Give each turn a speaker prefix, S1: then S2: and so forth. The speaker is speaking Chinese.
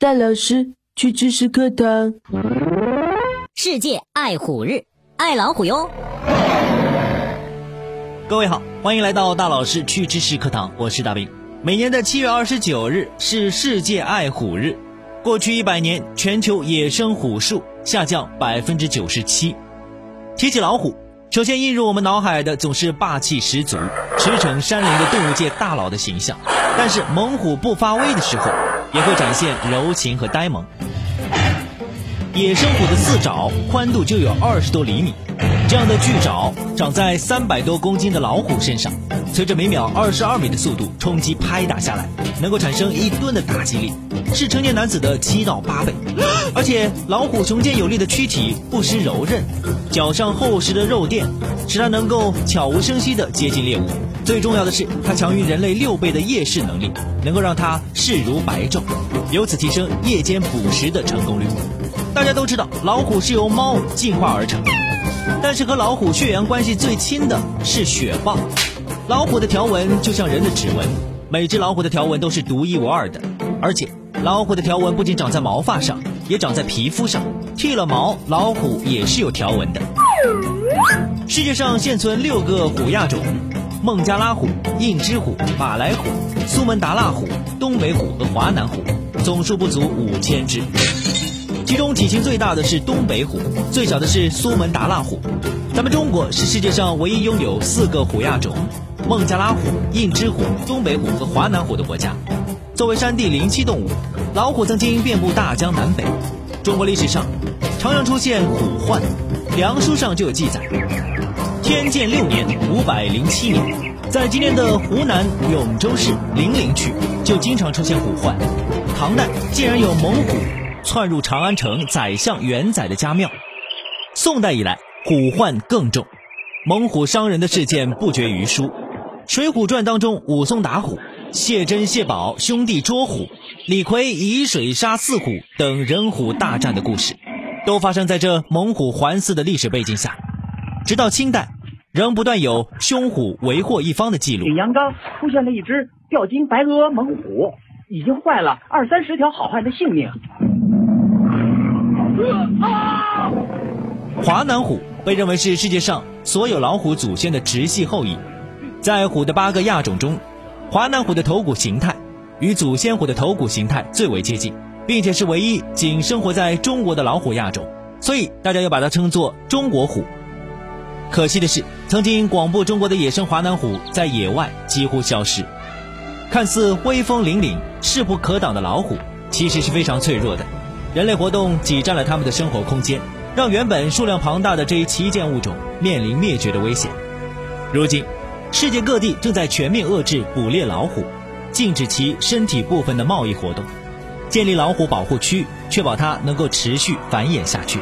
S1: 大老师去知识课堂。
S2: 世界爱虎日，爱老虎哟！
S3: 各位好，欢迎来到大老师去知识课堂，我是大兵。每年的七月二十九日是世界爱虎日。过去一百年，全球野生虎数下降百分之九十七。提起老虎，首先映入我们脑海的总是霸气十足、驰骋山林的动物界大佬的形象。但是猛虎不发威的时候，也会展现柔情和呆萌。野生虎的四爪宽度就有二十多厘米，这样的巨爪长在三百多公斤的老虎身上，随着每秒二十二米的速度冲击拍打下来，能够产生一吨的打击力，是成年男子的七到八倍。而且老虎雄健有力的躯体不失柔韧，脚上厚实的肉垫，使它能够悄无声息地接近猎物。最重要的是，它强于人类六倍的夜视能力，能够让它视如白昼，由此提升夜间捕食的成功率。大家都知道，老虎是由猫进化而成，但是和老虎血缘关系最亲的是雪豹。老虎的条纹就像人的指纹，每只老虎的条纹都是独一无二的，而且老虎的条纹不仅长在毛发上，也长在皮肤上。剃了毛，老虎也是有条纹的。世界上现存六个虎亚种。孟加拉虎、印支虎、马来虎、苏门答腊虎、东北虎和华南虎，总数不足五千只。其中体型最大的是东北虎，最小的是苏门答腊虎。咱们中国是世界上唯一拥有四个虎亚种：孟加拉虎、印支虎、东北虎和华南虎的国家。作为山地灵栖动物，老虎曾经遍布大江南北。中国历史上常常出现虎患，《梁书》上就有记载。天建六年（五百零七年），在今天的湖南永州市零陵区，就经常出现虎患。唐代竟然有猛虎窜入长安城宰相元载的家庙。宋代以来，虎患更重，猛虎伤人的事件不绝于书。《水浒传》当中，武松打虎，谢珍、谢宝兄弟捉虎，李逵以水杀四虎等人虎大战的故事，都发生在这猛虎环伺的历史背景下。直到清代。仍不断有凶虎为祸一方的记录。
S4: 景阳冈出现了一只吊睛白额猛虎，已经坏了二三十条好汉的性命。
S3: 华南虎被认为是世界上所有老虎祖先的直系后裔，在虎的八个亚种中，华南虎的头骨形态与祖先虎的头骨形态最为接近，并且是唯一仅生活在中国的老虎亚种，所以大家又把它称作中国虎。可惜的是，曾经广布中国的野生华南虎在野外几乎消失。看似威风凛凛、势不可挡的老虎，其实是非常脆弱的。人类活动挤占了它们的生活空间，让原本数量庞大的这一旗舰物种面临灭绝的危险。如今，世界各地正在全面遏制捕猎老虎，禁止其身体部分的贸易活动，建立老虎保护区，确保它能够持续繁衍下去。